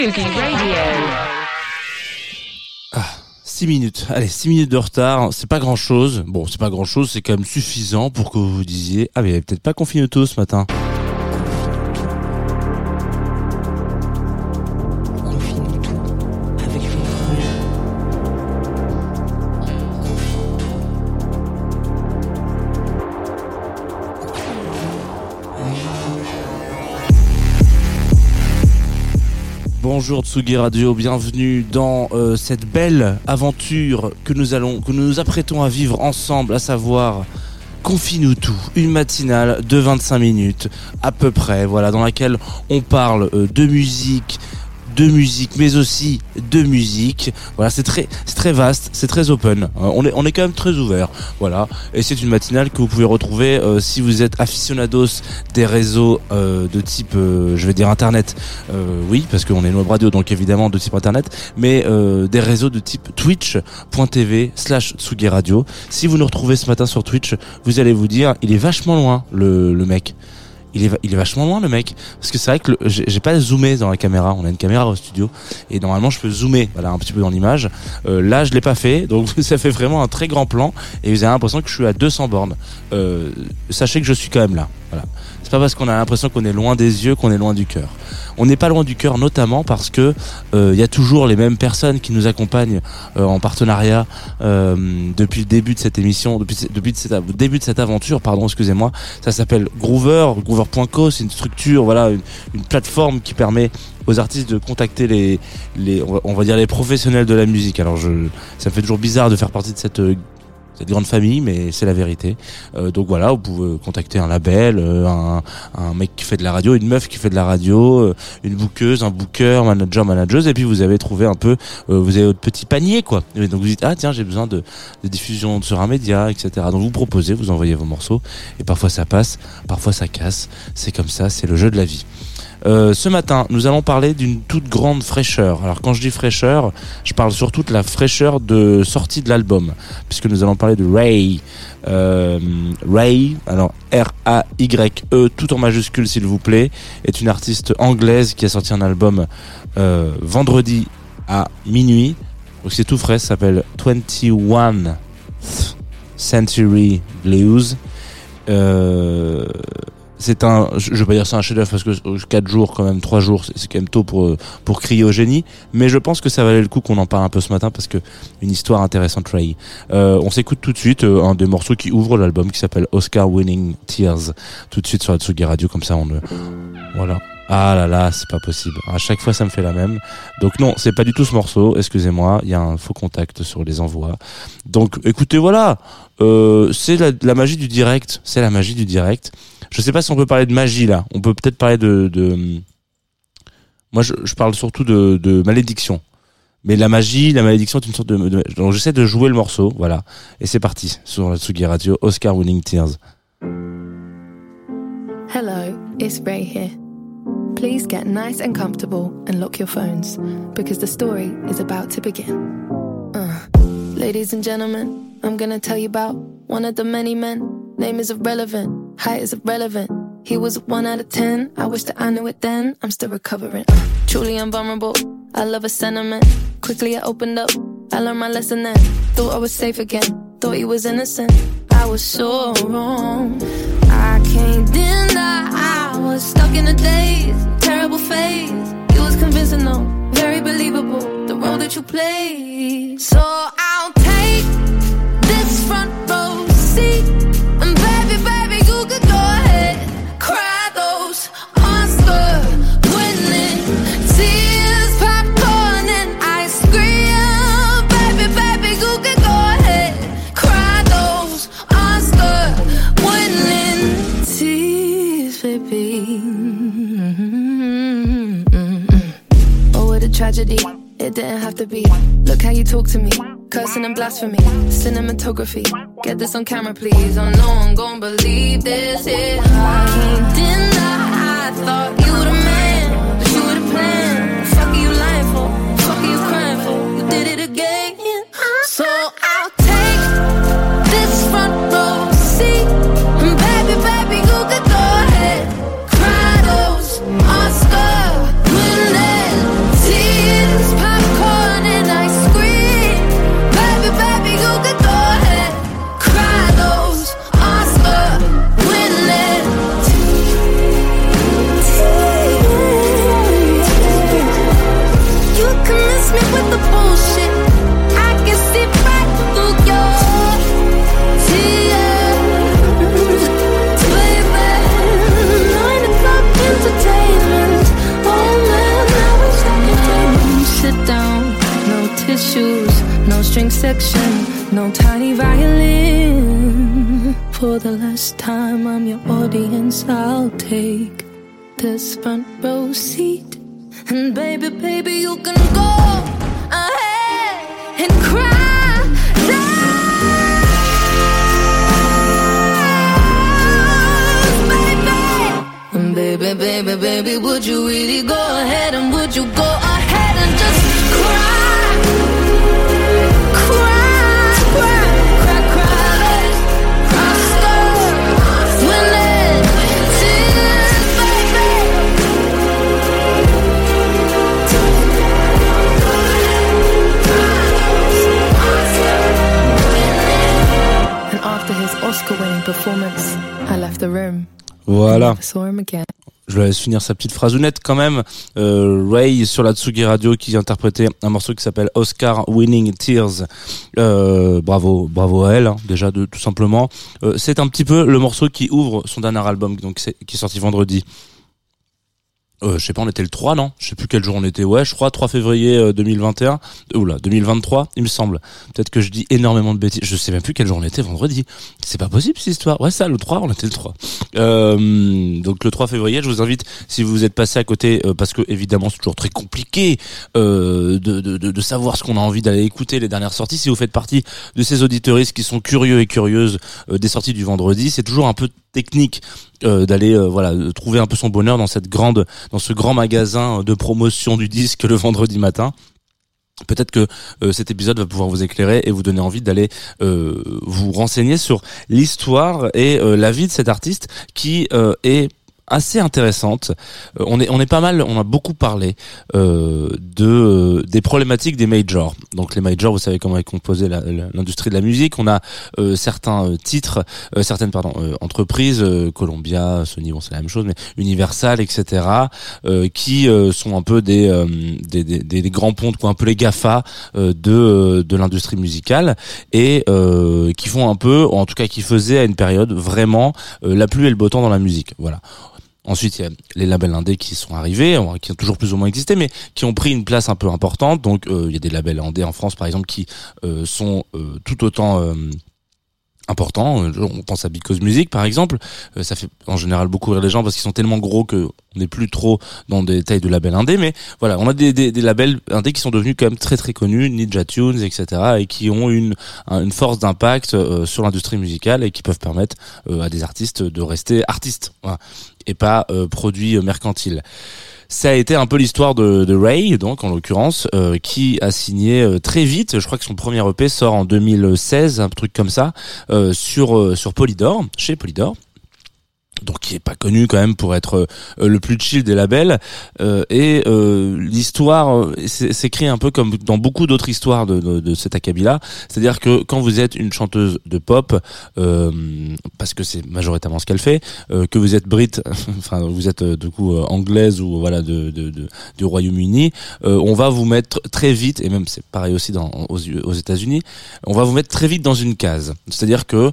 Radio 6 minutes. Allez, 6 minutes de retard, c'est pas grand chose. Bon, c'est pas grand chose, c'est quand même suffisant pour que vous vous disiez Ah, mais il y avait peut-être pas Confinuto ce matin. Bonjour Tsugi Radio, bienvenue dans euh, cette belle aventure que nous allons, que nous nous apprêtons à vivre ensemble, à savoir Confine-nous tout, une matinale de 25 minutes à peu près, voilà, dans laquelle on parle euh, de musique, de musique, mais aussi de musique. Voilà, c'est très, c'est très vaste, c'est très open. Euh, on est, on est quand même très ouvert. Voilà, et c'est une matinale que vous pouvez retrouver euh, si vous êtes aficionados des réseaux euh, de type, euh, je vais dire internet. Euh, oui, parce qu'on est une web radio, donc évidemment de type internet, mais des réseaux de type twitch.tv slash Tsugi Radio. Si vous nous retrouvez ce matin sur Twitch, vous allez vous dire, il est vachement loin, le, le mec il est, il est vachement loin le mec. Parce que c'est vrai que j'ai pas zoomé dans la caméra. On a une caméra au studio. Et normalement je peux zoomer voilà un petit peu dans l'image. Euh, là je l'ai pas fait. Donc ça fait vraiment un très grand plan. Et vous avez l'impression que je suis à 200 bornes. Euh, sachez que je suis quand même là. Voilà c'est pas parce qu'on a l'impression qu'on est loin des yeux qu'on est loin du cœur on n'est pas loin du cœur notamment parce que euh, il y a toujours les mêmes personnes qui nous accompagnent euh, en partenariat euh, depuis le début de cette émission depuis depuis cette, début de cette aventure pardon excusez-moi ça s'appelle Groover, Groover.co, c'est une structure, voilà, une, une plateforme qui permet aux artistes de contacter les, les on va dire les professionnels de la musique. Alors je, ça me fait toujours bizarre de faire partie de cette euh, cette grande famille, mais c'est la vérité. Euh, donc voilà, vous pouvez contacter un label, euh, un, mec qui fait de la radio, une meuf qui fait de la radio, euh, une bookeuse, un booker, manager, manageuse, et puis vous avez trouvé un peu, vous avez votre petit panier quoi. Donc vous dites ah tiens j'ai besoin de, de diffusion sur un média, etc. Donc vous proposez, vous envoyez vos morceaux, et parfois ça passe, parfois ça casse. C'est comme ça, c'est le jeu de la vie. Euh, ce matin, nous allons parler d'une toute grande fraîcheur. Alors quand je dis fraîcheur, je parle surtout de la fraîcheur de sortie de l'album, puisque nous allons parler de Ray. Euh, Ray, alors R-A-Y-E, tout en majuscule s'il vous plaît, est une artiste anglaise qui a sorti un album euh, vendredi à minuit. Donc c'est tout frais, ça s'appelle 21 Century Blues. Euh, c'est un, je vais pas dire c'est un chef-d'œuvre parce que 4 jours quand même, 3 jours, c'est c'est quand même tôt pour euh, pour crier au génie. Mais je pense que ça valait le coup qu'on en parle un peu ce matin parce que une histoire intéressante, Ray. Euh, on s'écoute tout de suite euh, un des morceaux qui ouvre l'album qui s'appelle Oscar Winning Tears. Tout de suite sur la Tsugi Radio comme ça on le, voilà. Ah là là, c'est pas possible. À chaque fois, ça me fait la même. Donc non, c'est pas du tout ce morceau. Excusez-moi, il y a un faux contact sur les envois. Donc écoutez, voilà, euh, c'est la, la magie du direct. C'est la magie du direct. Je sais pas si on peut parler de magie là. On peut peut-être parler de, de... Moi, je, parle surtout de, de malédiction. Mais la magie, la malédiction est une sorte de. de- donc j'essaie de jouer le morceau, voilà. Et c'est parti sur la Tsugi Radio. Oscar Winning Tears. Hello, it's Ray here. Please get nice and comfortable and lock your phones because the story is about to begin. Uh, ladies and gentlemen, I'm gonna tell you about one of the many men. Name is irrelevant, height is irrelevant. He was a one out of ten. I wish that I knew it then. I'm still recovering. Truly invulnerable. I love a sentiment. Quickly I opened up. I learned my lesson then. Thought I was safe again. Thought he was innocent. I was so wrong. I can't deny I was stuck in a daze, terrible phase. He was convincing, no, very believable. The role that you play. So I'll take this front row seat, It didn't have to be. Look how you talk to me. Cursing and blasphemy. Cinematography. Get this on camera, please. Oh, no one gon' believe this. Yeah. I can't deny. I thought you were the man. But you were the plan. Fuck are you lying for? Fuck are you crying for? You did it you really go ahead and would you go ahead and just cry? Cry, cry, cry, cry. Oscar, winning tears, baby. And after his Oscar winning performance, I left the room. Voilà. Never saw him again. Je la laisse finir sa petite phraseonnette quand même. Euh, Ray sur la Tsugi Radio qui interprétait un morceau qui s'appelle Oscar Winning Tears. Euh, bravo, bravo à elle hein, déjà de tout simplement. Euh, c'est un petit peu le morceau qui ouvre son dernier album donc qui est sorti vendredi. Euh, je sais pas, on était le 3, non? Je sais plus quel jour on était. Ouais, je crois 3 février euh, 2021. Euh, Oula, 2023, il me semble. Peut-être que je dis énormément de bêtises. Je sais même plus quel jour on était vendredi. C'est pas possible cette histoire. Ouais, ça, le 3, on était le 3. Euh, donc le 3 février, je vous invite, si vous êtes passé à côté, parce que évidemment c'est toujours très compliqué de, de, de, savoir ce qu'on a envie d'aller écouter les dernières sorties. Si vous faites partie de ces auditeuristes qui sont curieux et curieuses des sorties du vendredi, c'est toujours un peu technique euh, d'aller euh, voilà trouver un peu son bonheur dans cette grande dans ce grand magasin de promotion du disque le vendredi matin. Peut-être que euh, cet épisode va pouvoir vous éclairer et vous donner envie d'aller euh, vous renseigner sur l'histoire et euh, la vie de cet artiste qui euh, est assez intéressante. Euh, on est on est pas mal, on a beaucoup parlé euh, de euh, des problématiques des majors. Donc les majors, vous savez comment est composée l'industrie de la musique. On a euh, certains euh, titres, euh, certaines pardon entreprises, Columbia, Sony, bon c'est la même chose, mais Universal, etc. qui sont un peu des, des, des, des- grands pontes, quoi, un peu les Gafa de de l'industrie musicale et qui font un peu, en tout cas qui faisaient à une période vraiment la pluie et le beau temps dans la musique. Voilà. Ensuite, il y a les labels indés qui sont arrivés, qui ont toujours plus ou moins existé, mais qui ont pris une place un peu importante. Donc, euh, il y a des labels indés en France, par exemple, qui euh, sont euh, tout autant importants. Euh, On pense à Because Music, par exemple. Euh, ça fait en général beaucoup rire les gens parce qu'ils sont tellement gros que on n'est plus trop dans des tailles de labels indés. Mais voilà, on a des, labels indés qui sont devenus quand même très très connus, Ninja Tunes, etc., et qui ont une, un- une force d'impact euh, sur l'industrie musicale et qui peuvent permettre à des artistes de rester artistes. Et pas euh, produit euh, mercantile. Ça a été un peu l'histoire de, Ray, donc en l'occurrence, euh, qui a signé euh, très vite. Je crois que son premier EP sort en 2016, un truc comme ça, euh, sur sur Polydor, chez Polydor. Donc qui est pas connu quand même pour être euh, le plus chill des labels. Euh, et euh, l'histoire euh, s'écrit un peu comme dans beaucoup d'autres histoires de, de, de cet acabit là c'est-à-dire que quand vous êtes une chanteuse de pop euh, parce que c'est majoritairement ce qu'elle fait euh, que vous êtes brit enfin vous êtes du coup anglaise ou voilà de, de, de- du Royaume-Uni on va vous mettre très vite et même c'est pareil aussi dans aux, aux États-Unis on va vous mettre très vite dans une case. C'est-à-dire que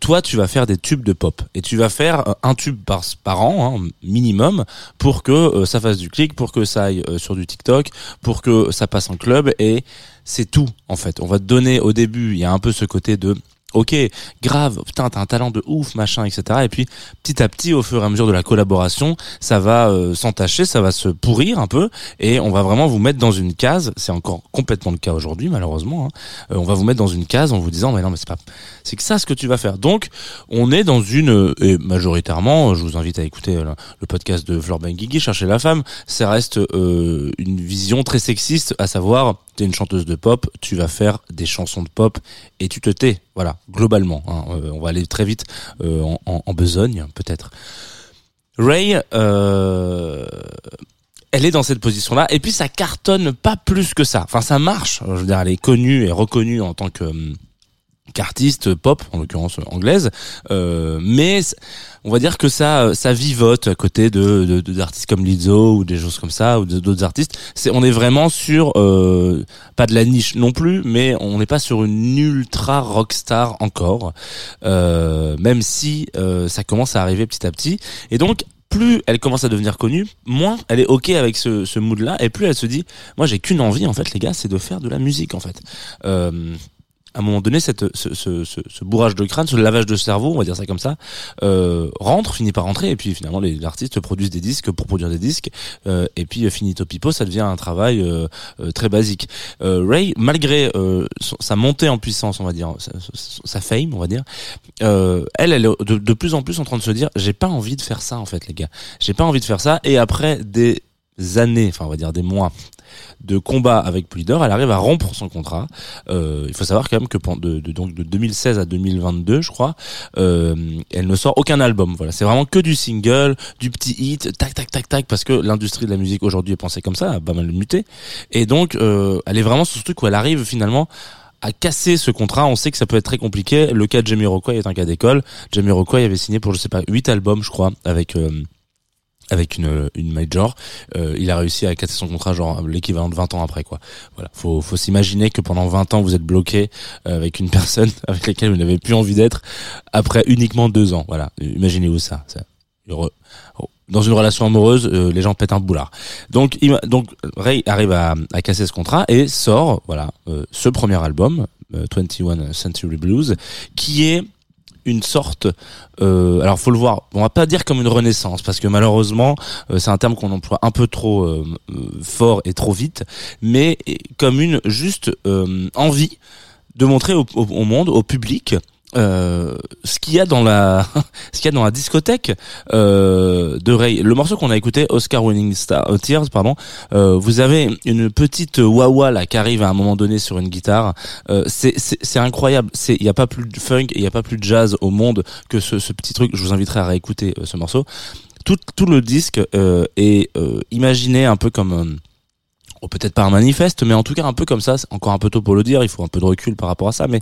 toi tu vas faire des tubes de pop et tu vas faire un tube par, an hein, minimum pour que euh, ça fasse du clic pour que ça aille euh, sur du TikTok pour que ça passe en club et c'est tout en fait. On va te donner au début il y a un peu ce côté de ok grave putain t'as un talent de ouf machin etc et puis petit à petit au fur et à mesure de la collaboration ça va euh, s'entacher ça va se pourrir un peu et on va vraiment vous mettre dans une case. C'est encore complètement le cas aujourd'hui malheureusement hein. Euh, on va vous mettre dans une case en vous disant mais non mais c'est pas c'est que ça ce que tu vas faire. Donc on est dans une euh, et majoritairement euh, je vous invite à écouter euh, le podcast de Fleur Benguigui chercher la femme. Ça reste euh, une vision très sexiste à savoir t'es une chanteuse de pop tu vas faire des chansons de pop et tu te tais voilà globalement hein. Euh, on va aller très vite euh, en, besogne peut-être Ray euh, elle est dans cette position-là, et puis ça cartonne pas plus que ça. Enfin, ça marche. Je veux dire, elle est connue et reconnue en tant que qu'artiste pop, en l'occurrence anglaise, euh, mais on va dire que ça, ça vivote à côté de d'artistes comme Lizzo ou des choses comme ça ou d'autres artistes. C'est, on est vraiment sur euh, pas de la niche non plus, mais on n'est pas sur une ultra rockstar encore, euh, même si euh, ça commence à arriver petit à petit. Et donc plus elle commence à devenir connue, moins elle est ok avec ce, ce mood-là, et plus elle se dit, moi j'ai qu'une envie en fait, les gars, c'est de faire de la musique en fait. À un moment donné, cette, ce, ce, ce, ce bourrage de crâne, ce lavage de cerveau, on va dire ça comme ça, euh, rentre, finit par rentrer, et puis finalement les artistes produisent des disques pour produire des disques, euh, et puis euh, finito pipo, ça devient un travail euh, euh, très basique. Euh, Ray, malgré sa montée en puissance, on va dire, sa, fame, on va dire, elle, elle est de, de plus en plus en train de se dire, j'ai pas envie de faire ça en fait, les gars, j'ai pas envie de faire ça, et après des années, enfin on va dire des mois de combat avec Polydor, elle arrive à rompre son contrat. Euh, il faut savoir quand même que de, de- donc de 2016 à 2022, je crois, euh, elle ne sort aucun album. Voilà, c'est vraiment que du single, du petit hit, tac tac tac tac, parce que l'industrie de la musique aujourd'hui est pensée comme ça, a pas mal muté. Et donc, euh, elle est vraiment sur ce truc où elle arrive finalement à casser ce contrat, on sait que ça peut être très compliqué. Le cas de Jamiroquai est un cas d'école. Jamiroquai avait signé pour je sais pas huit albums, je crois, avec euh, avec une une major. Euh, il a réussi à casser son contrat genre l'équivalent de 20 ans après quoi. Voilà, faut faut s'imaginer que pendant 20 ans vous êtes bloqué euh, avec une personne avec laquelle vous n'avez plus envie d'être après uniquement deux ans. Voilà, imaginez-vous ça. ça. Oh. Dans une relation amoureuse, euh, les gens pètent un boulard. Donc, il, donc Ray arrive à, à casser ce contrat et sort, voilà, euh, ce premier album, euh, 21 Century Blues, qui est une sorte, euh, alors faut le voir, on va pas dire comme une renaissance parce que malheureusement euh, c'est un terme qu'on emploie un peu trop euh, euh, fort et trop vite, mais comme une juste envie de montrer au monde, au public, euh, ce qu'il y a dans la ce qu'il y a dans la discothèque euh, de Ray. Le morceau qu'on a écouté, Oscar Winning Star, euh, Tears, pardon. euh, vous avez une petite wah là qui arrive à un moment donné sur une guitare. Euh, c'est c'est incroyable. C'est il y a pas plus de funk, il y a pas plus de jazz au monde que ce, ce petit truc. Je vous inviterai à réécouter ce morceau. Tout tout le disque est imaginé un peu comme peut-être pas un manifeste, mais en tout cas un peu comme ça. Encore un peu tôt pour le dire. Il faut un peu de recul par rapport à ça, mais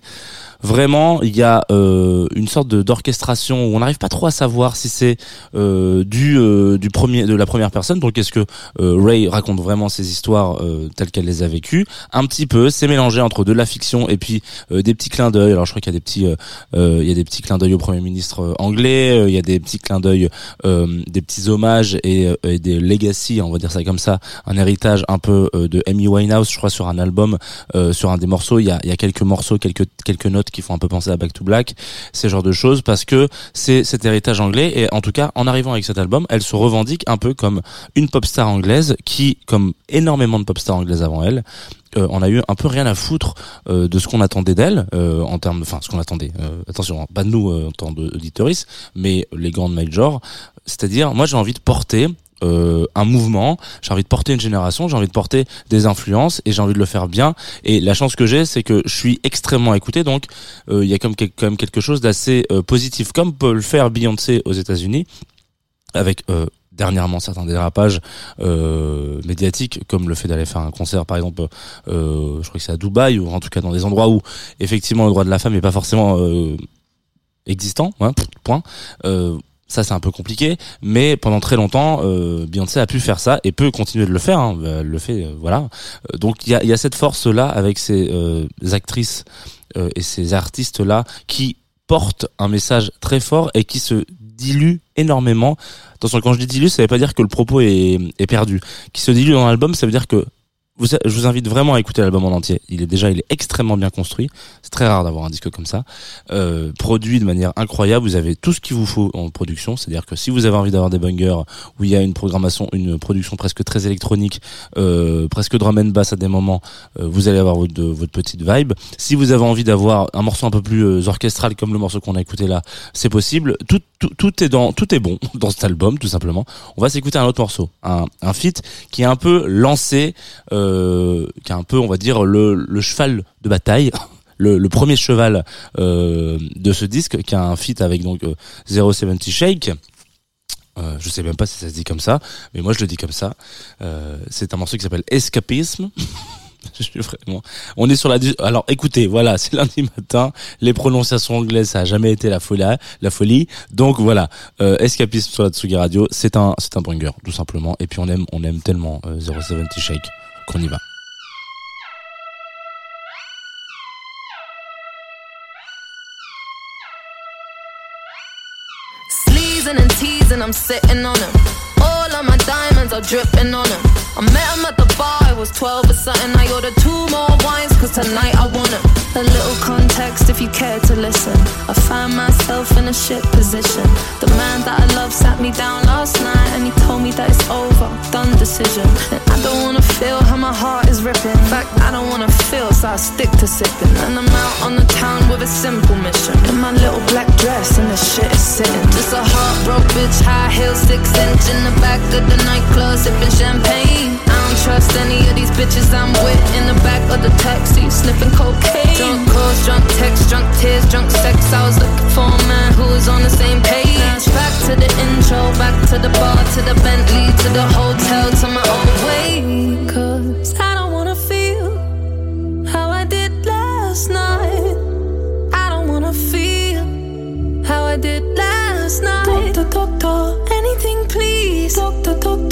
vraiment il y a euh, une sorte d'orchestration où on n'arrive pas trop à savoir si c'est euh, du euh, du premier de la première personne donc est-ce que euh, Ray raconte vraiment ses histoires euh, telles qu'elle les a vécues? Un petit peu c'est mélangé entre de la fiction et puis euh, des petits clins d'œil alors je crois qu'il y a des petits il y a des petits clins d'œil au premier ministre anglais il y a des petits clins d'œil des petits hommages et, et des legacy on va dire ça comme ça un héritage un peu de Amy Winehouse je crois sur un album euh, sur un des morceaux. Il y a, y a quelques morceaux quelques quelques notes qui font un peu penser à Back to Black ces genres de choses parce que c'est cet héritage anglais. Et en tout cas en arrivant avec cet album elle se revendique un peu comme une pop star anglaise qui comme énormément de pop stars anglaises avant elle euh, on a eu un peu rien à foutre euh, de ce qu'on attendait d'elle euh, en termes enfin ce qu'on attendait euh, attention pas de nous euh, en tant d'auditoris mais les grandes majors. C'est-à-dire moi j'ai envie de porter euh, un mouvement, j'ai envie de porter une génération, j'ai envie de porter des influences et j'ai envie de le faire bien. Et la chance que j'ai, c'est que je suis extrêmement écouté, donc euh, il y a quand même quelque chose d'assez euh, positif, comme peut le faire Beyoncé aux États-Unis, avec dernièrement certains dérapages médiatiques, comme le fait d'aller faire un concert, par exemple, je crois que c'est à Dubaï ou en tout cas dans des endroits où effectivement le droit de la femme n'est pas forcément existant, hein, point. Ça c'est un peu compliqué, mais pendant très longtemps, euh, Beyoncé a pu faire ça et peut continuer de le faire. Hein, elle le fait, euh, voilà. Euh, Donc il y a, cette force là avec ces actrices et ces artistes là qui portent un message très fort et qui se dilue énormément. Attention, quand je dis dilue, ça veut pas dire que le propos est, est perdu. Qui se dilue dans l'album, ça veut dire que vous, je vous invite vraiment à écouter l'album en entier. Il est déjà, il est extrêmement bien construit. C'est très rare d'avoir un disque comme ça, euh, produit de manière incroyable. Vous avez tout ce qu'il vous faut en production. C'est-à-dire que si vous avez envie d'avoir des bangers où il y a une programmation, une production presque très électronique, euh, presque drum and bass à des moments, euh, vous allez avoir votre, votre petite vibe. Si vous avez envie d'avoir un morceau un peu plus euh, orchestral comme le morceau qu'on a écouté là, c'est possible. Tout, tout, tout est dans, tout est bon dans cet album, tout simplement. On va s'écouter un autre morceau, un, un feat qui est un peu lancé, euh, qui est un peu, on va dire, le, cheval de bataille. Le, premier cheval euh, de ce disque, qui a un feat avec donc euh, 070 Shake. Euh, je sais même pas si ça se dit comme ça, mais moi je le dis comme ça. Euh, c'est un morceau qui s'appelle Escapisme. Vraiment. On est sur la. Alors, écoutez, voilà, c'est lundi matin. Les prononciations anglaises, ça a jamais été la folie, la folie. Donc voilà, euh, Escapisme sur la Tsugi Radio, c'est un, c'est un tout simplement. Et puis on aime, on aime tellement euh, 070 Shake qu'on y va. Sleezing and teasing, I'm sitting on him. All of my diamonds are dripping on him. I met him at the bar, I was 12 or something. I ordered two more wines, cause tonight I want him. A little context if you care to listen. I find myself in a shit position. The man that I love sat me down last night and he told me that it's over, done decision. And I don't wanna feel how my heart is ripping. In fact, I don't wanna feel, so I stick to sipping. And I'm out on the town with a simple mission. In my little black dress and the shit is sitting. Just a heartbroken bitch, high heel, six inch in the back of the nightclub, sipping champagne. Trust any of these bitches I'm with in the back of the taxi, sniffing cocaine. Drunk calls, drunk texts, drunk tears, drunk sex. I was looking for a man who was on the same page. Back to the intro, back to the bar, to the Bentley, to the hotel, to my own way. Cause I don't wanna feel how I did last night. I don't wanna feel how I did last night. Doctor, doctor, anything please. Doctor, doctor,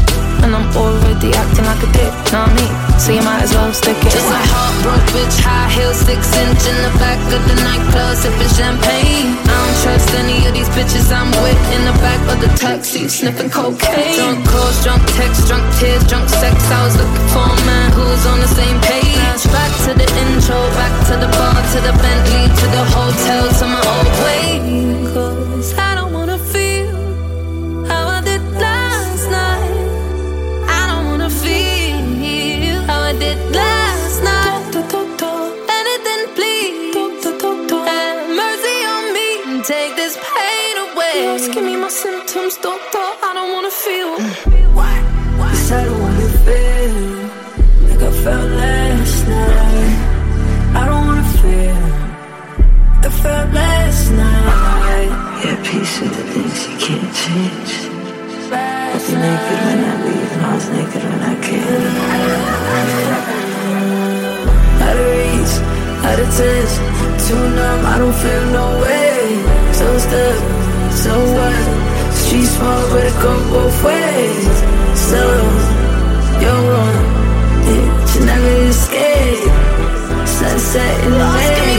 And I'm already acting like a dick, know what I mean? So you might as well stick it. Just a heartbroken bitch, high heels, six inch in the back of the nightclub, sipping champagne. I don't trust any of these bitches I'm with in the back of the taxi, sniffing cocaine. Drunk calls, drunk texts, drunk tears, drunk sex. I was looking for a man who was on so what? Street small, but it go both ways. So, you're wrong, yeah, you never escape. Sunset in the Asking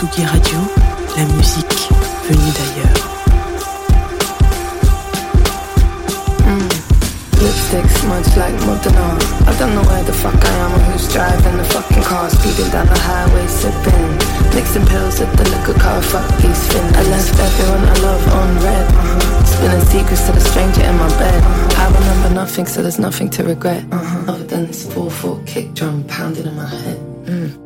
Tsugi Radio, la musique venue d'ailleurs. Lipstick smudged like Modena. I don't know where the fuck I am or who's driving the fucking car. Speeding down the highway, sipping. Mixing pills at the liquor car. Fuck these fins. I left everyone I love on red. Uh-huh. Spilling secrets to the stranger in my bed. Uh-huh. I remember nothing, so there's nothing to regret. Uh-huh. Other than this 4-4 kick drum pounding in my head. Mm.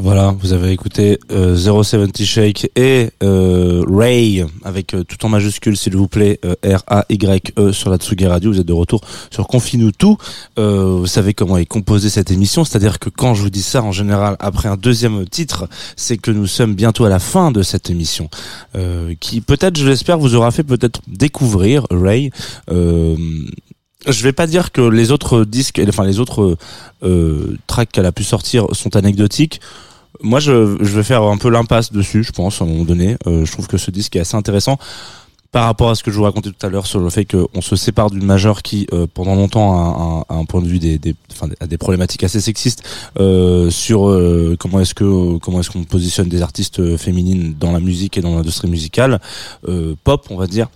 Voilà, vous avez écouté euh, 070 Shake et euh, Ray avec euh, tout en majuscule s'il vous plaît euh, R A Y E sur la Tsugi Radio. Vous êtes de retour sur Confine-nous tout. Euh, vous savez comment est composée cette émission, c'est-à-dire que quand je vous dis ça en général après un deuxième titre, c'est que nous sommes bientôt à la fin de cette émission euh, qui peut-être je l'espère vous aura fait peut-être découvrir Ray je vais pas dire que les autres disques, enfin les autres euh, tracks qu'elle a pu sortir sont anecdotiques. Moi, je, je vais faire un peu l'impasse dessus, je pense, à un moment donné. Euh, je trouve que ce disque est assez intéressant par rapport à ce que je vous racontais tout à l'heure sur le fait qu'on se sépare d'une majeure qui, euh, pendant longtemps, a un, point de vue des, des, enfin, a des problématiques assez sexistes euh, sur euh, comment est-ce que comment est-ce qu'on positionne des artistes euh, féminines dans la musique et dans l'industrie musicale euh, pop, on va dire.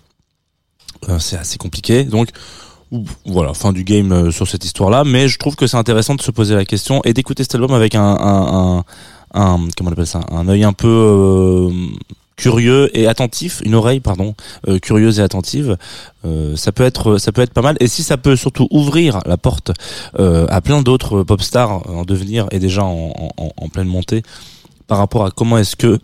Euh, c'est assez compliqué, donc voilà, fin du game euh, sur cette histoire-là, mais je trouve que c'est intéressant de se poser la question et d'écouter cet album avec un, un, un, comment on appelle ça, un œil un peu euh, curieux et attentif, une oreille pardon, euh, curieuse et attentive. Ça peut être, ça peut être pas mal. Et si ça peut surtout ouvrir la porte à plein d'autres pop stars en devenir et déjà en pleine montée par rapport à comment est-ce que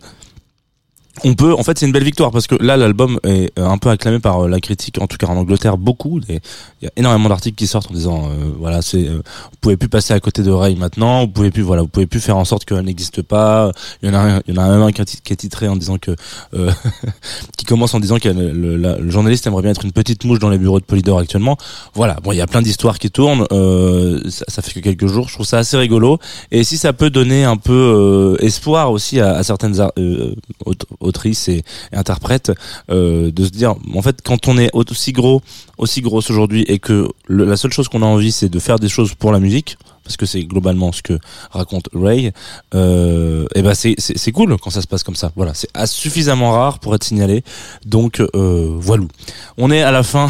on peut, en fait, c'est une belle victoire parce que là, l'album est euh, un peu acclamé par euh, la critique, en tout cas en Angleterre, beaucoup. Il y a énormément d'articles qui sortent en disant, euh, voilà, c'est, euh, vous pouvez plus passer à côté de Ray maintenant, vous pouvez plus, voilà, vous pouvez plus faire en sorte qu'elle n'existe pas. Il y en a, il y en a même un qui est titré en disant que, euh, qui commence en disant que le, le- journaliste aimerait bien être une petite mouche dans les bureaux de Polydor actuellement. Voilà, bon, il y a plein d'histoires qui tournent. euh, ça, ça fait que quelques jours. Je trouve ça assez rigolo. Et si ça peut donner un peu espoir aussi à, à certaines ar- euh, aut- autrices et, et interprètes euh, de se dire, en fait, quand on est aussi gros, aussi grosse aujourd'hui, et que la seule chose qu'on a envie, c'est de faire des choses pour la musique. Parce que c'est globalement ce que raconte Ray. Euh, et ben c'est c'est cool quand ça se passe comme ça. Voilà, c'est suffisamment rare pour être signalé. Donc euh, voilà. On est à la fin.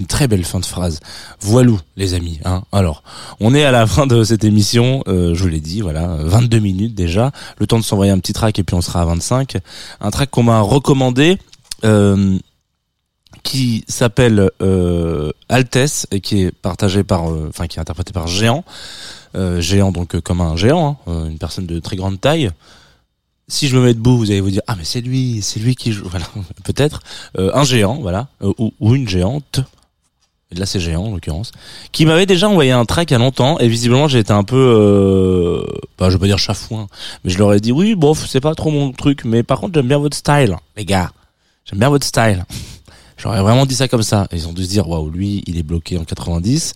Une très belle fin de phrase. Voilou, les amis. Hein. Alors, on est à la fin de cette émission. euh, je vous l'ai dit, voilà, 22 minutes déjà. Le temps de s'envoyer un petit track et puis on sera à 25. Un track qu'on m'a recommandé. Euh, qui s'appelle euh, Altesse et qui est partagé par, euh, enfin qui est interprété par Géant, Géant donc comme un géant, hein, une personne de très grande taille. Si je me mets debout, vous allez vous dire ah mais c'est lui, c'est lui qui joue, voilà peut-être un géant, voilà, ou une géante. Là c'est géant en l'occurrence, qui m'avait déjà envoyé un track il y a longtemps et visiblement j'ai été un peu, euh, bah, je vais pas dire chafouin, mais je leur ai dit oui bof c'est pas trop mon truc, mais par contre j'aime bien votre style les gars, j'aime bien votre style. J'aurais vraiment dit ça comme ça. Ils ont dû se dire, waouh, lui, il est bloqué en 90.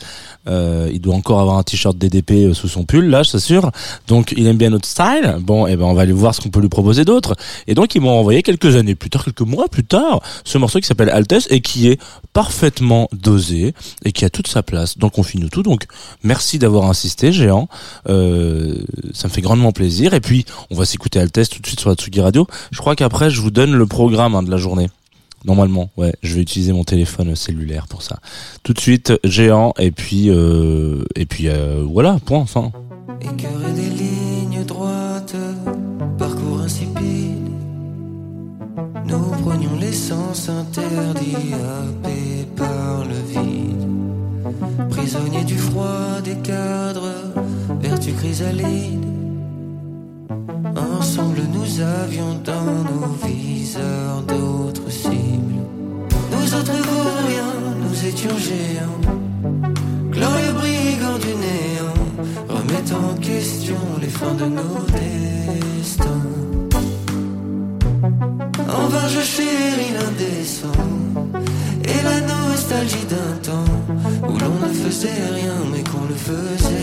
Euh, il doit encore avoir un t-shirt DDP euh, sous son pull, là, je t'assure. Donc, il aime bien notre style. Bon, et ben, on va aller voir ce qu'on peut lui proposer d'autre. Et donc, ils m'ont envoyé quelques années plus tard, quelques mois plus tard, ce morceau qui s'appelle Altesse et qui est parfaitement dosé et qui a toute sa place dans Confine tout. Donc, merci d'avoir insisté, géant. Euh, ça me fait grandement plaisir. Et puis, on va s'écouter Altesse tout de suite sur la Tsugi Radio. Je crois qu'après, je vous donne le programme hein, de la journée. Normalement, ouais, je vais utiliser mon téléphone cellulaire pour ça. Tout de suite, géant, et puis, euh, et puis, euh, voilà, point, enfin. Écœuré des lignes droites, parcours insipide. Nous prenions l'essence interdit, happés par le vide. Prisonniers du froid des cadres, vertu chrysalide. Ensemble nous avions dans nos viseurs d'autres cibles. Nous étions géants. Glorieux brigands du néant, remettant en question les fins de nos destins. En vain je chéris l'indécent et la nostalgie d'un temps où l'on ne faisait rien mais qu'on le faisait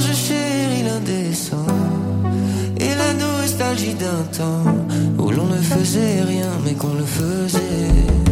je chéris l'indécent et la nostalgie d'un temps où l'on ne faisait rien mais qu'on le faisait.